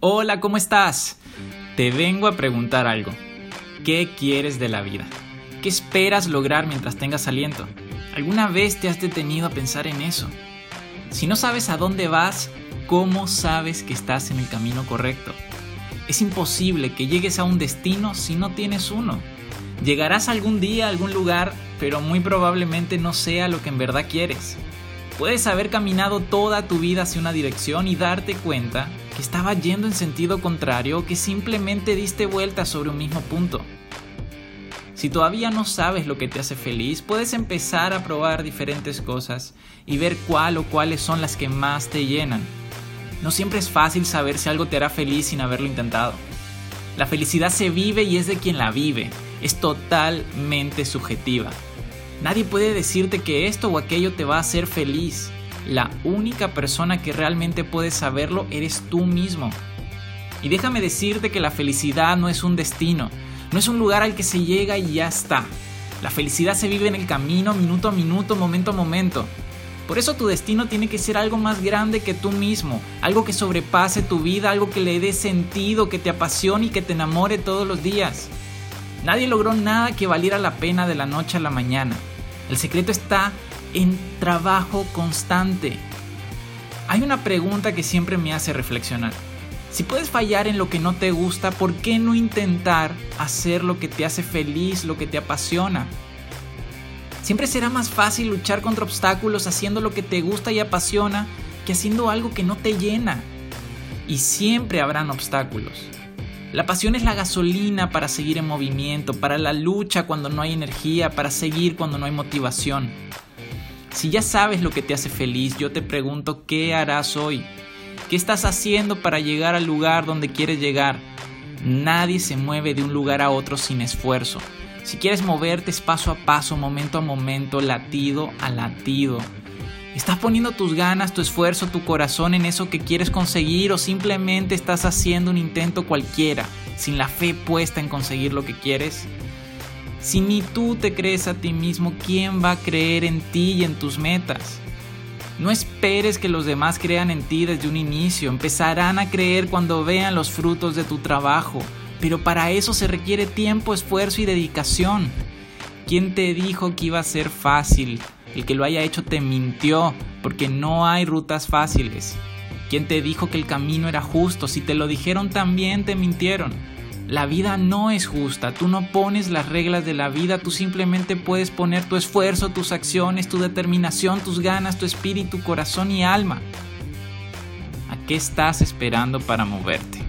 Hola, ¿cómo estás? Te vengo a preguntar algo. ¿Qué quieres de la vida? ¿Qué esperas lograr mientras tengas aliento? ¿Alguna vez te has detenido a pensar en eso? Si no sabes a dónde vas, ¿cómo sabes que estás en el camino correcto? Es imposible que llegues a un destino si no tienes uno. Llegarás algún día a algún lugar, pero muy probablemente no sea lo que en verdad quieres. Puedes haber caminado toda tu vida hacia una dirección y darte cuenta que estaba yendo en sentido contrario que simplemente diste vueltas sobre un mismo punto. Si todavía no sabes lo que te hace feliz, puedes empezar a probar diferentes cosas y ver cuál o cuáles son las que más te llenan. No siempre es fácil saber si algo te hará feliz sin haberlo intentado. La felicidad se vive y es de quien la vive. Es totalmente subjetiva. Nadie puede decirte que esto o aquello te va a hacer feliz. La única persona que realmente puede saberlo eres tú mismo. Y déjame decirte que la felicidad no es un destino, no es un lugar al que se llega y ya está. La felicidad se vive en el camino, minuto a minuto, momento a momento. Por eso tu destino tiene que ser algo más grande que tú mismo, algo que sobrepase tu vida, algo que le dé sentido, que te apasione y que te enamore todos los días. Nadie logró nada que valiera la pena de la noche a la mañana. El secreto está en trabajo constante. Hay una pregunta que siempre me hace reflexionar. Si puedes fallar en lo que no te gusta, ¿por qué no intentar hacer lo que te hace feliz, lo que te apasiona? Siempre será más fácil luchar contra obstáculos haciendo lo que te gusta y apasiona que haciendo algo que no te llena. Y siempre habrán obstáculos. La pasión es la gasolina para seguir en movimiento, para la lucha cuando no hay energía, para seguir cuando no hay motivación. Si ya sabes lo que te hace feliz, yo te pregunto, ¿qué harás hoy? ¿Qué estás haciendo para llegar al lugar donde quieres llegar? Nadie se mueve de un lugar a otro sin esfuerzo. Si quieres moverte es paso a paso, momento a momento, latido a latido. ¿Estás poniendo tus ganas, tu esfuerzo, tu corazón en eso que quieres conseguir o simplemente estás haciendo un intento cualquiera, sin la fe puesta en conseguir lo que quieres? Si ni tú te crees a ti mismo, ¿quién va a creer en ti y en tus metas? No esperes que los demás crean en ti desde un inicio, empezarán a creer cuando vean los frutos de tu trabajo, pero para eso se requiere tiempo, esfuerzo y dedicación. ¿Quién te dijo que iba a ser fácil? El que lo haya hecho te mintió, porque no hay rutas fáciles. ¿Quién te dijo que el camino era justo? Si te lo dijeron también te mintieron. La vida no es justa, tú no pones las reglas de la vida, tú simplemente puedes poner tu esfuerzo, tus acciones, tu determinación, tus ganas, tu espíritu, corazón y alma. ¿A qué estás esperando para moverte?